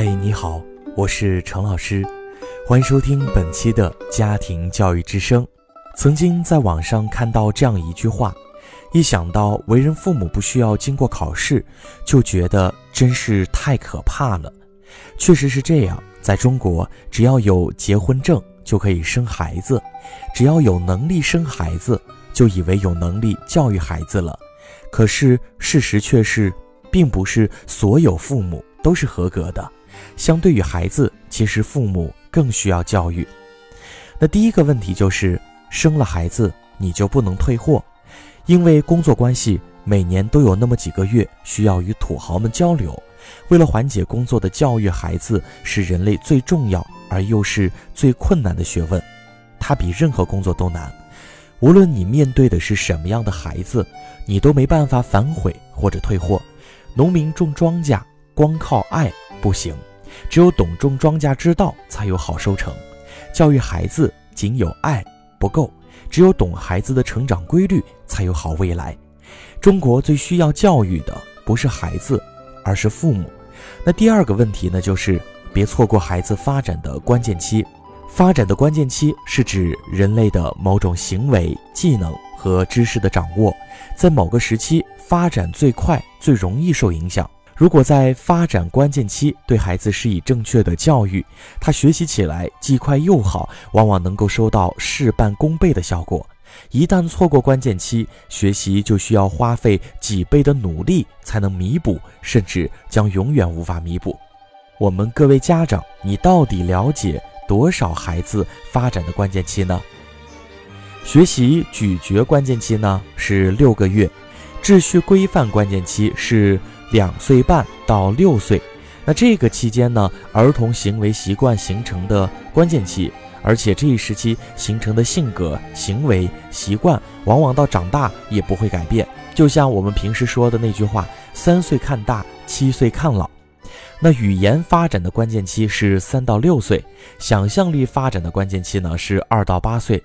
嗨，你好，我是程老师，欢迎收听本期的家庭教育之声。曾经在网上看到这样一句话，一想到为人父母不需要经过考试，就觉得真是太可怕了。确实是这样，在中国，只要有结婚证就可以生孩子，只要有能力生孩子，就以为有能力教育孩子了。可是事实却是，并不是所有父母都是合格的。相对于孩子，其实父母更需要教育。那第一个问题就是，生了孩子你就不能退货，因为工作关系，每年都有那么几个月需要与土豪们交流。为了缓解工作的教育孩子，是人类最重要而又是最困难的学问，它比任何工作都难。无论你面对的是什么样的孩子，你都没办法反悔或者退货。农民种庄稼，光靠爱不行。只有懂种庄稼之道，才有好收成。教育孩子仅有爱不够，只有懂孩子的成长规律，才有好未来。中国最需要教育的不是孩子，而是父母。那第二个问题呢，就是别错过孩子发展的关键期。发展的关键期是指人类的某种行为、技能和知识的掌握，在某个时期发展最快，最容易受影响。如果在发展关键期对孩子施以正确的教育，他学习起来既快又好，往往能够收到事半功倍的效果。一旦错过关键期，学习就需要花费几倍的努力才能弥补，甚至将永远无法弥补。我们各位家长，你到底了解多少孩子发展的关键期呢？学习咀嚼关键期呢是六个月，秩序规范关键期是。两岁半到六岁，那这个期间呢，儿童行为习惯形成的关键期，而且这一时期形成的性格、行为习惯，往往到长大也不会改变。就像我们平时说的那句话：“三岁看大，七岁看老。”那语言发展的关键期是三到六岁，想象力发展的关键期呢是二到八岁，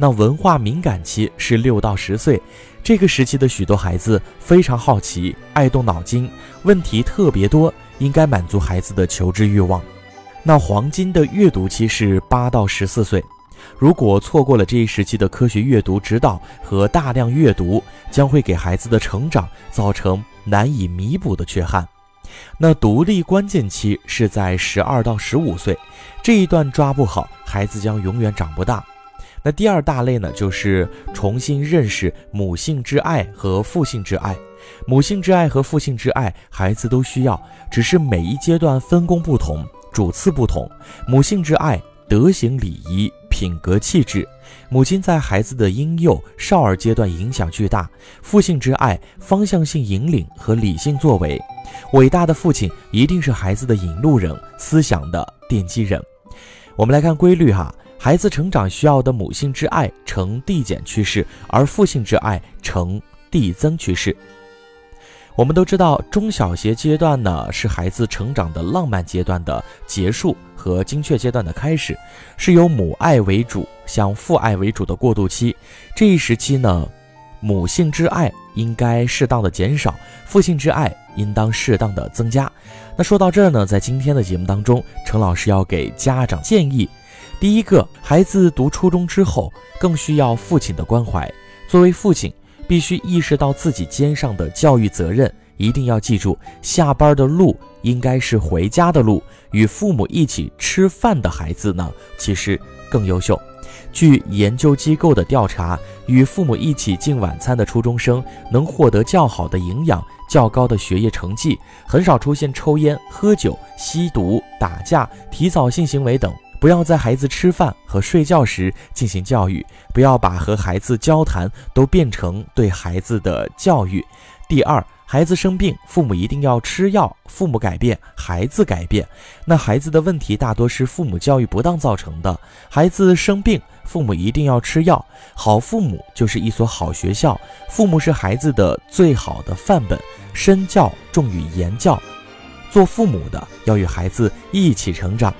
那文化敏感期是六到十岁。这个时期的许多孩子非常好奇，爱动脑筋，问题特别多，应该满足孩子的求知欲望。那黄金的阅读期是八到十四岁，如果错过了这一时期的科学阅读指导和大量阅读，将会给孩子的成长造成难以弥补的缺憾。那独立关键期是在十二到十五岁，这一段抓不好，孩子将永远长不大。那第二大类呢，就是重新认识母性之爱和父性之爱。母性之爱和父性之爱，孩子都需要，只是每一阶段分工不同，主次不同。母性之爱，德行礼仪。品格气质，母亲在孩子的婴幼少儿阶段影响巨大。父性之爱，方向性引领和理性作为。伟大的父亲一定是孩子的引路人，思想的奠基人。我们来看规律哈，孩子成长需要的母性之爱呈递减趋势，而父性之爱呈递增趋势。我们都知道，中小学阶段呢是孩子成长的浪漫阶段的结束和精确阶段的开始，是由母爱为主向父爱为主的过渡期。这一时期呢，母性之爱应该适当的减少，父性之爱应当适当的增加。那说到这儿呢，在今天的节目当中，陈老师要给家长建议：第一个，孩子读初中之后更需要父亲的关怀，作为父亲。必须意识到自己肩上的教育责任，一定要记住，下班的路应该是回家的路。与父母一起吃饭的孩子呢，其实更优秀。据研究机构的调查，与父母一起进晚餐的初中生能获得较好的营养、较高的学业成绩，很少出现抽烟、喝酒、吸毒、打架、提早性行为等。不要在孩子吃饭和睡觉时进行教育，不要把和孩子交谈都变成对孩子的教育。第二，孩子生病，父母一定要吃药，父母改变，孩子改变。那孩子的问题大多是父母教育不当造成的。孩子生病，父母一定要吃药。好父母就是一所好学校，父母是孩子的最好的范本。身教重于言教，做父母的要与孩子一起成长。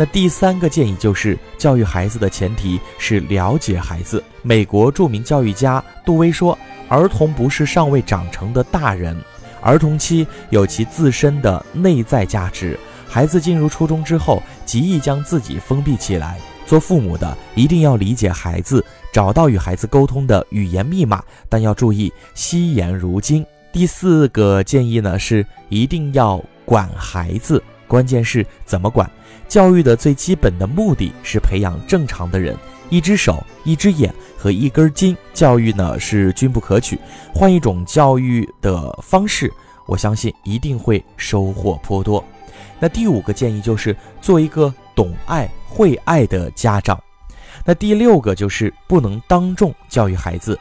那第三个建议就是，教育孩子的前提是了解孩子。美国著名教育家杜威说：“儿童不是尚未长成的大人，儿童期有其自身的内在价值，孩子进入初中之后，极易将自己封闭起来。做父母的一定要理解孩子，找到与孩子沟通的语言密码，但要注意惜言如金。第四个建议呢是一定要管孩子，关键是怎么管。教育的最基本的目的是培养正常的人，一只手、一只眼和一根筋，教育呢是均不可取。换一种教育的方式，我相信一定会收获颇多。那第五个建议就是做一个懂爱。会爱的家长，那第六个就是不能当众教育孩子。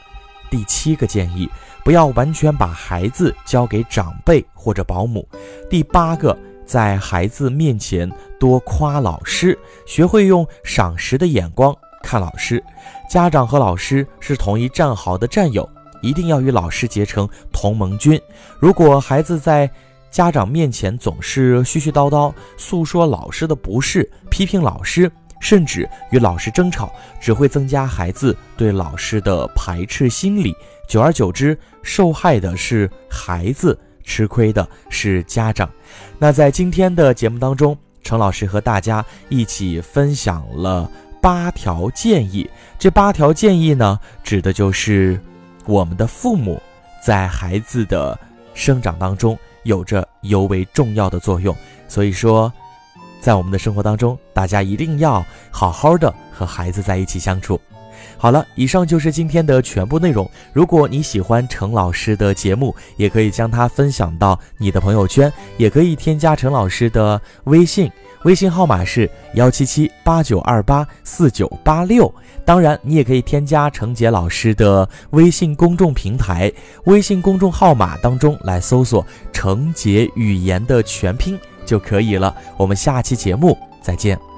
第七个建议，不要完全把孩子交给长辈或者保姆。第八个，在孩子面前多夸老师，学会用赏识的眼光看老师。家长和老师是同一战壕的战友，一定要与老师结成同盟军。如果孩子在家长面前总是絮絮叨叨，诉说老师的不是，批评老师，甚至与老师争吵，只会增加孩子对老师的排斥心理。久而久之，受害的是孩子，吃亏的是家长。那在今天的节目当中，程老师和大家一起分享了八条建议。这八条建议呢，指的就是我们的父母在孩子的生长当中。有着尤为重要的作用，所以说，在我们的生活当中，大家一定要好好的和孩子在一起相处。好了，以上就是今天的全部内容。如果你喜欢陈老师的节目，也可以将它分享到你的朋友圈，也可以添加陈老师的微信。微信号码是幺七七八九二八四九八六，当然你也可以添加程杰老师的微信公众平台，微信公众号码当中来搜索“程杰语言”的全拼就可以了。我们下期节目再见。